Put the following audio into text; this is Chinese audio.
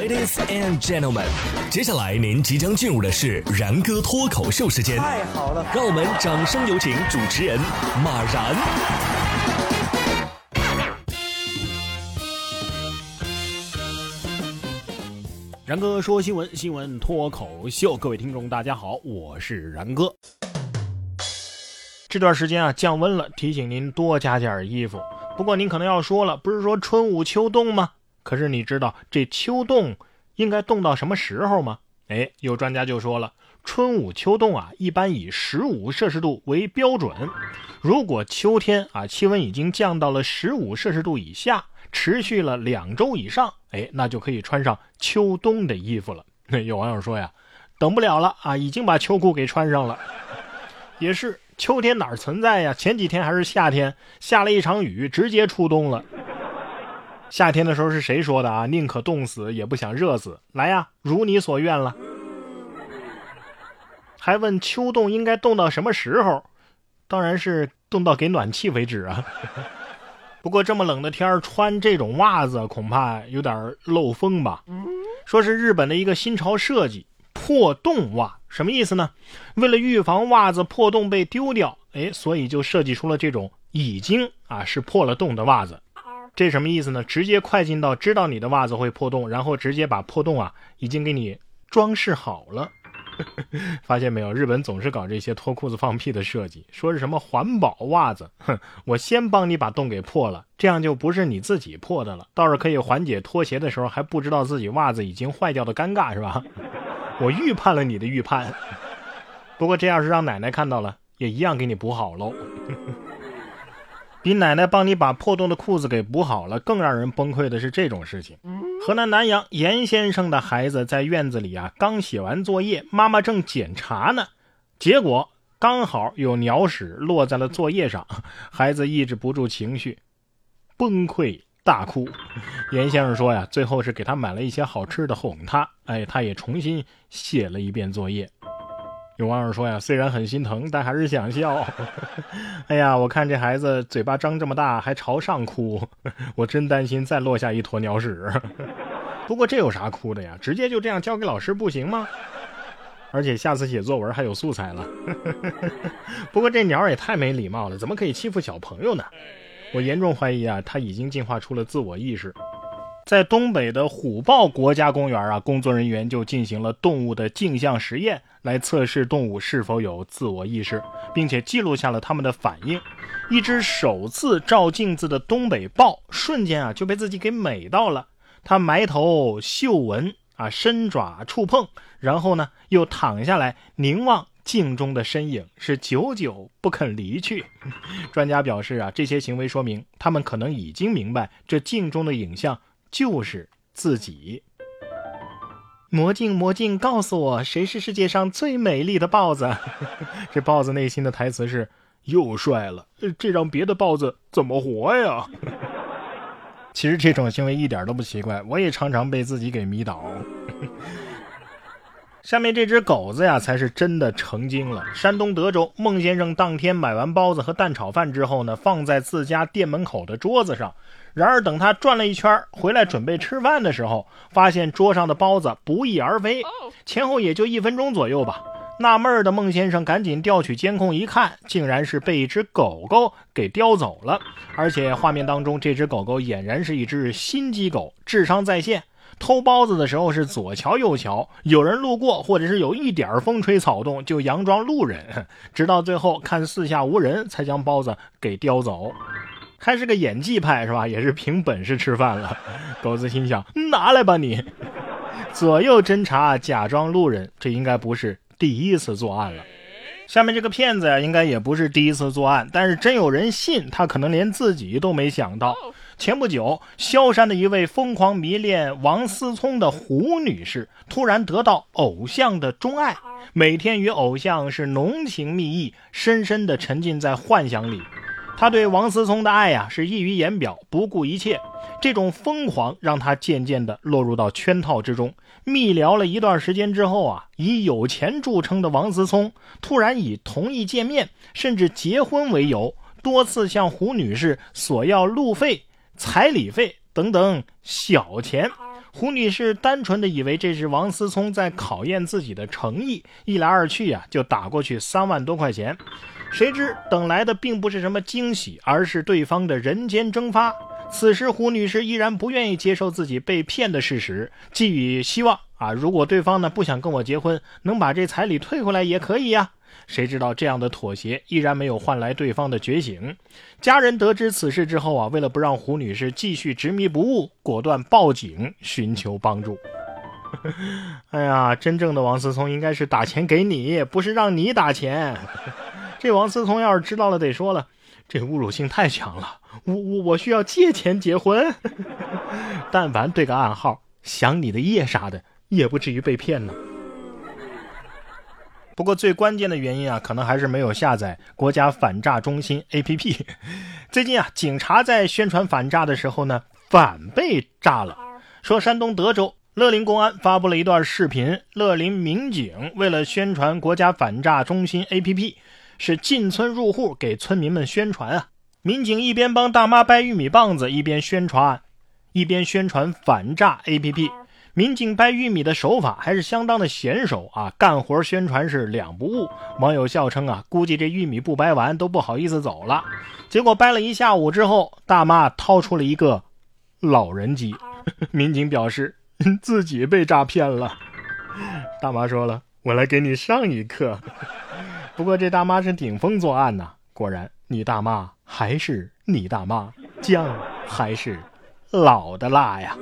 Ladies and gentlemen，接下来您即将进入的是然哥脱口秀时间。太好了，让我们掌声有请主持人马然。然哥说新闻，新闻脱口秀，各位听众大家好，我是然哥。这段时间啊降温了，提醒您多加件衣服。不过您可能要说了，不是说春捂秋冻吗？可是你知道这秋冻应该冻到什么时候吗？哎，有专家就说了，春捂秋冻啊，一般以十五摄氏度为标准。如果秋天啊气温已经降到了十五摄氏度以下，持续了两周以上，哎，那就可以穿上秋冬的衣服了。有网友说呀，等不了了啊，已经把秋裤给穿上了。也是，秋天哪儿存在呀？前几天还是夏天，下了一场雨，直接出冬了。夏天的时候是谁说的啊？宁可冻死也不想热死。来呀，如你所愿了。还问秋冻应该冻到什么时候？当然是冻到给暖气为止啊。不过这么冷的天儿穿这种袜子恐怕有点漏风吧？说是日本的一个新潮设计——破洞袜，什么意思呢？为了预防袜子破洞被丢掉，哎，所以就设计出了这种已经啊是破了洞的袜子。这什么意思呢？直接快进到知道你的袜子会破洞，然后直接把破洞啊已经给你装饰好了。发现没有，日本总是搞这些脱裤子放屁的设计，说是什么环保袜子。哼，我先帮你把洞给破了，这样就不是你自己破的了，倒是可以缓解脱鞋的时候还不知道自己袜子已经坏掉的尴尬，是吧？我预判了你的预判。不过这要是让奶奶看到了，也一样给你补好喽。比奶奶帮你把破洞的裤子给补好了更让人崩溃的是这种事情。河南南阳严先生的孩子在院子里啊，刚写完作业，妈妈正检查呢，结果刚好有鸟屎落在了作业上，孩子抑制不住情绪，崩溃大哭。严先生说呀，最后是给他买了一些好吃的哄他，哎，他也重新写了一遍作业。有网友说呀，虽然很心疼，但还是想笑。哎呀，我看这孩子嘴巴张这么大，还朝上哭，我真担心再落下一坨鸟屎。不过这有啥哭的呀？直接就这样交给老师不行吗？而且下次写作文还有素材了。不过这鸟也太没礼貌了，怎么可以欺负小朋友呢？我严重怀疑啊，他已经进化出了自我意识。在东北的虎豹国家公园啊，工作人员就进行了动物的镜像实验，来测试动物是否有自我意识，并且记录下了它们的反应。一只首次照镜子的东北豹，瞬间啊就被自己给美到了。它埋头嗅闻啊，伸爪触碰，然后呢又躺下来凝望镜中的身影，是久久不肯离去。专家表示啊，这些行为说明它们可能已经明白这镜中的影像。就是自己。魔镜，魔镜，告诉我谁是世界上最美丽的豹子？这豹子内心的台词是：又帅了，这让别的豹子怎么活呀？其实这种行为一点都不奇怪，我也常常被自己给迷倒。下面这只狗子呀，才是真的成精了。山东德州孟先生当天买完包子和蛋炒饭之后呢，放在自家店门口的桌子上。然而等他转了一圈回来准备吃饭的时候，发现桌上的包子不翼而飞，前后也就一分钟左右吧。纳闷的孟先生赶紧调取监控一看，竟然是被一只狗狗给叼走了。而且画面当中这只狗狗俨然是一只心机狗，智商在线。偷包子的时候是左瞧右瞧，有人路过或者是有一点风吹草动就佯装路人，直到最后看四下无人才将包子给叼走，还是个演技派是吧？也是凭本事吃饭了。狗子心想：拿来吧你！左右侦查，假装路人，这应该不是第一次作案了。下面这个骗子呀，应该也不是第一次作案，但是真有人信，他可能连自己都没想到。前不久，萧山的一位疯狂迷恋王思聪的胡女士，突然得到偶像的钟爱，每天与偶像是浓情蜜意，深深的沉浸在幻想里。她对王思聪的爱呀，是溢于言表，不顾一切。这种疯狂让她渐渐的落入到圈套之中。密聊了一段时间之后啊，以有钱著称的王思聪，突然以同意见面，甚至结婚为由，多次向胡女士索要路费。彩礼费等等小钱，胡女士单纯的以为这是王思聪在考验自己的诚意，一来二去呀，就打过去三万多块钱。谁知等来的并不是什么惊喜，而是对方的人间蒸发。此时胡女士依然不愿意接受自己被骗的事实，寄予希望啊，如果对方呢不想跟我结婚，能把这彩礼退回来也可以呀。谁知道这样的妥协依然没有换来对方的觉醒。家人得知此事之后啊，为了不让胡女士继续执迷不悟，果断报警寻求帮助。哎呀，真正的王思聪应该是打钱给你，不是让你打钱。这王思聪要是知道了，得说了，这侮辱性太强了。我我我需要借钱结婚。但凡对个暗号，想你的夜啥的，也不至于被骗呢。不过最关键的原因啊，可能还是没有下载国家反诈中心 APP。最近啊，警察在宣传反诈的时候呢，反被诈了。说山东德州乐陵公安发布了一段视频，乐陵民警为了宣传国家反诈中心 APP，是进村入户给村民们宣传啊。民警一边帮大妈掰玉米棒子，一边宣传，一边宣传反诈 APP。民警掰玉米的手法还是相当的娴熟啊，干活宣传是两不误。网友笑称啊，估计这玉米不掰完都不好意思走了。结果掰了一下午之后，大妈掏出了一个老人机。民警表示 自己被诈骗了。大妈说了：“我来给你上一课。”不过这大妈是顶风作案呐，果然你大妈还是你大妈，姜还是老的辣呀。